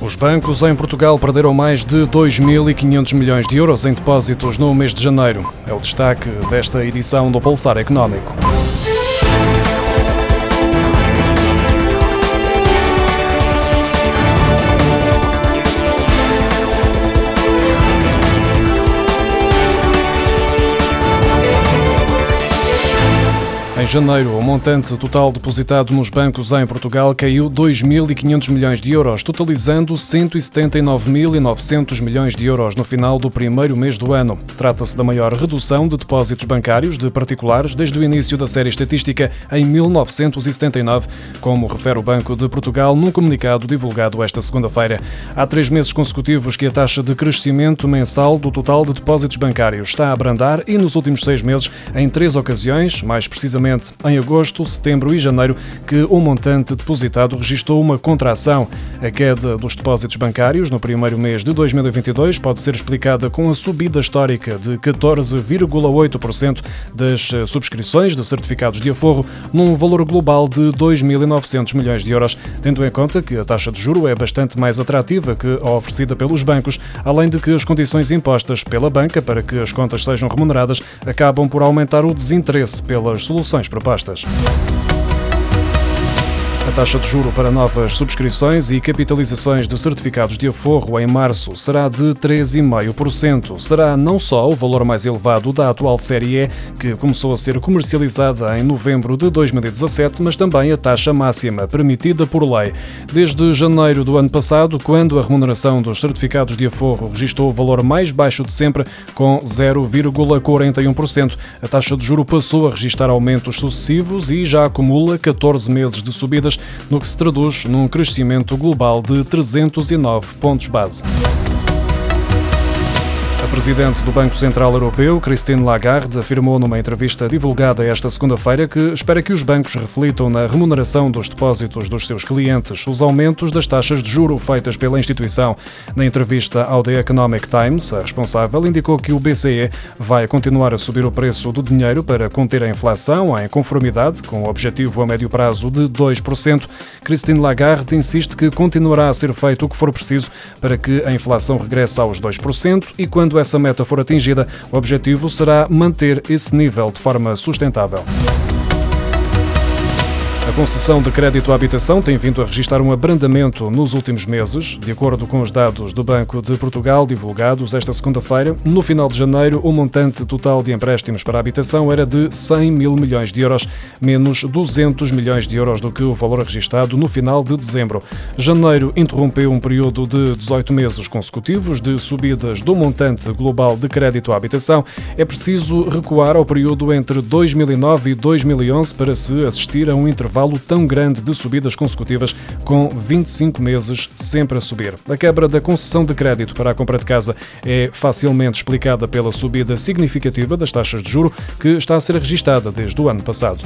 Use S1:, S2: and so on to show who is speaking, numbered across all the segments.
S1: Os bancos em Portugal perderam mais de 2.500 milhões de euros em depósitos no mês de janeiro. É o destaque desta edição do Pulsar Económico. Janeiro, o montante total depositado nos bancos em Portugal caiu 2.500 milhões de euros, totalizando 179.900 milhões de euros no final do primeiro mês do ano. Trata-se da maior redução de depósitos bancários de particulares desde o início da série estatística em 1979, como refere o Banco de Portugal num comunicado divulgado esta segunda-feira. Há três meses consecutivos que a taxa de crescimento mensal do total de depósitos bancários está a abrandar e nos últimos seis meses, em três ocasiões, mais precisamente em agosto, setembro e janeiro, que o montante depositado registrou uma contração. A queda dos depósitos bancários no primeiro mês de 2022 pode ser explicada com a subida histórica de 14,8% das eh, subscrições de certificados de aforro, num valor global de 2.900 milhões de euros, tendo em conta que a taxa de juro é bastante mais atrativa que a oferecida pelos bancos, além de que as condições impostas pela banca para que as contas sejam remuneradas acabam por aumentar o desinteresse pelas soluções propostas. A taxa de juro para novas subscrições e capitalizações de certificados de aforro em março será de 3,5%. Será não só o valor mais elevado da atual série E, que começou a ser comercializada em novembro de 2017, mas também a taxa máxima permitida por lei. Desde janeiro do ano passado, quando a remuneração dos certificados de aforro registrou o valor mais baixo de sempre, com 0,41%, a taxa de juro passou a registrar aumentos sucessivos e já acumula 14 meses de subidas no que se traduz num crescimento global de 309 pontos base. Presidente do Banco Central Europeu, Christine Lagarde, afirmou numa entrevista divulgada esta segunda-feira que espera que os bancos reflitam na remuneração dos depósitos dos seus clientes os aumentos das taxas de juro feitas pela instituição. Na entrevista ao The Economic Times, a responsável indicou que o BCE vai continuar a subir o preço do dinheiro para conter a inflação em conformidade com o objetivo a médio prazo de 2%. Christine Lagarde insiste que continuará a ser feito o que for preciso para que a inflação regresse aos 2% e quando essa meta for atingida, o objetivo será manter esse nível de forma sustentável. A concessão de crédito à habitação tem vindo a registrar um abrandamento nos últimos meses. De acordo com os dados do Banco de Portugal divulgados esta segunda-feira, no final de janeiro, o montante total de empréstimos para a habitação era de 100 mil milhões de euros, menos 200 milhões de euros do que o valor registado no final de dezembro. Janeiro interrompeu um período de 18 meses consecutivos de subidas do montante global de crédito à habitação. É preciso recuar ao período entre 2009 e 2011 para se assistir a um intervalo intervalo tão grande de subidas consecutivas, com 25 meses sempre a subir. A quebra da concessão de crédito para a compra de casa é facilmente explicada pela subida significativa das taxas de juro que está a ser registada desde o ano passado.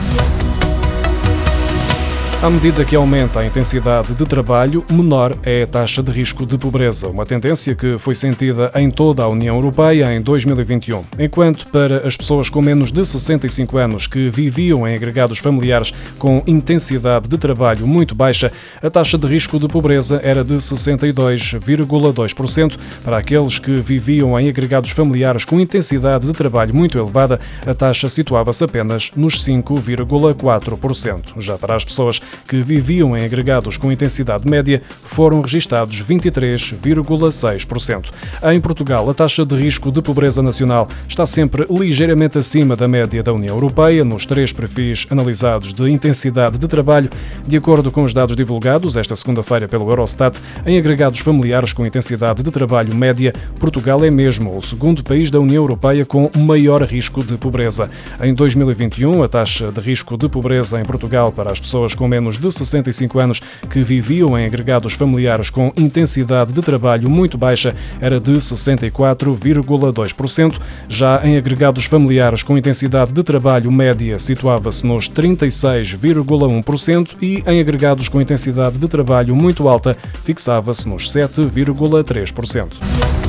S1: À medida que aumenta a intensidade de trabalho, menor é a taxa de risco de pobreza, uma tendência que foi sentida em toda a União Europeia em 2021. Enquanto para as pessoas com menos de 65 anos que viviam em agregados familiares com intensidade de trabalho muito baixa, a taxa de risco de pobreza era de 62,2%. Para aqueles que viviam em agregados familiares com intensidade de trabalho muito elevada, a taxa situava-se apenas nos 5,4%. Já para as pessoas que viviam em agregados com intensidade média, foram registados 23,6%. Em Portugal, a taxa de risco de pobreza nacional está sempre ligeiramente acima da média da União Europeia, nos três perfis analisados de intensidade de trabalho, de acordo com os dados divulgados esta segunda-feira pelo Eurostat, em agregados familiares com intensidade de trabalho média, Portugal é mesmo o segundo país da União Europeia com maior risco de pobreza. Em 2021, a taxa de risco de pobreza em Portugal para as pessoas com menos de 65 anos que viviam em agregados familiares com intensidade de trabalho muito baixa era de 64,2%. Já em agregados familiares com intensidade de trabalho média situava-se nos 36,1% e em agregados com intensidade de trabalho muito alta fixava-se nos 7,3%.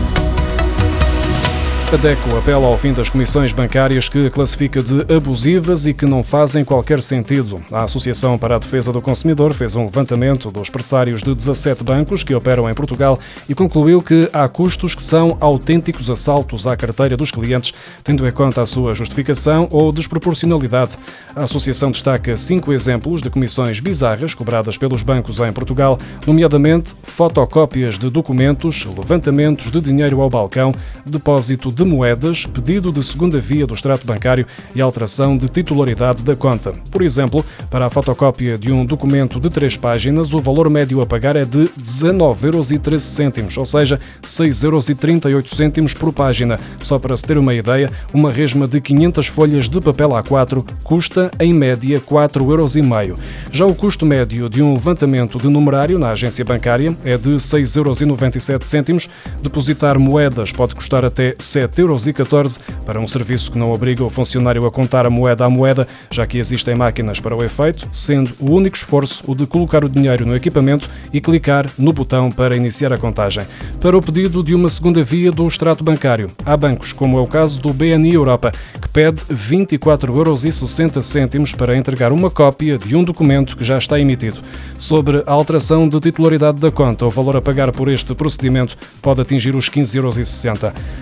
S1: A DECO apela ao fim das comissões bancárias que classifica de abusivas e que não fazem qualquer sentido. A Associação para a Defesa do Consumidor fez um levantamento dos pressários de 17 bancos que operam em Portugal e concluiu que há custos que são autênticos assaltos à carteira dos clientes, tendo em conta a sua justificação ou desproporcionalidade. A Associação destaca cinco exemplos de comissões bizarras cobradas pelos bancos em Portugal, nomeadamente fotocópias de documentos, levantamentos de dinheiro ao balcão, depósito de moedas, pedido de segunda via do extrato bancário e alteração de titularidade da conta. Por exemplo, para a fotocópia de um documento de três páginas, o valor médio a pagar é de 19,13 euros, ou seja, 6,38 euros por página. Só para se ter uma ideia, uma resma de 500 folhas de papel A4 custa, em média, 4,5 euros. Já o custo médio de um levantamento de numerário na agência bancária é de 6,97 euros. Depositar moedas pode custar até 7 7,14 euros para um serviço que não obriga o funcionário a contar a moeda à moeda, já que existem máquinas para o efeito, sendo o único esforço o de colocar o dinheiro no equipamento e clicar no botão para iniciar a contagem. Para o pedido de uma segunda via do extrato bancário, há bancos, como é o caso do BNI Europa, que pede 24,60 euros para entregar uma cópia de um documento que já está emitido. Sobre a alteração de titularidade da conta, o valor a pagar por este procedimento pode atingir os 15,60 euros.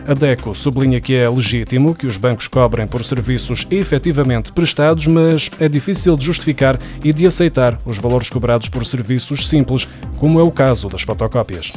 S1: A DECO sublinha que é legítimo que os bancos cobrem por serviços efetivamente prestados, mas é difícil de justificar e de aceitar os valores cobrados por serviços simples, como é o caso das fotocópias.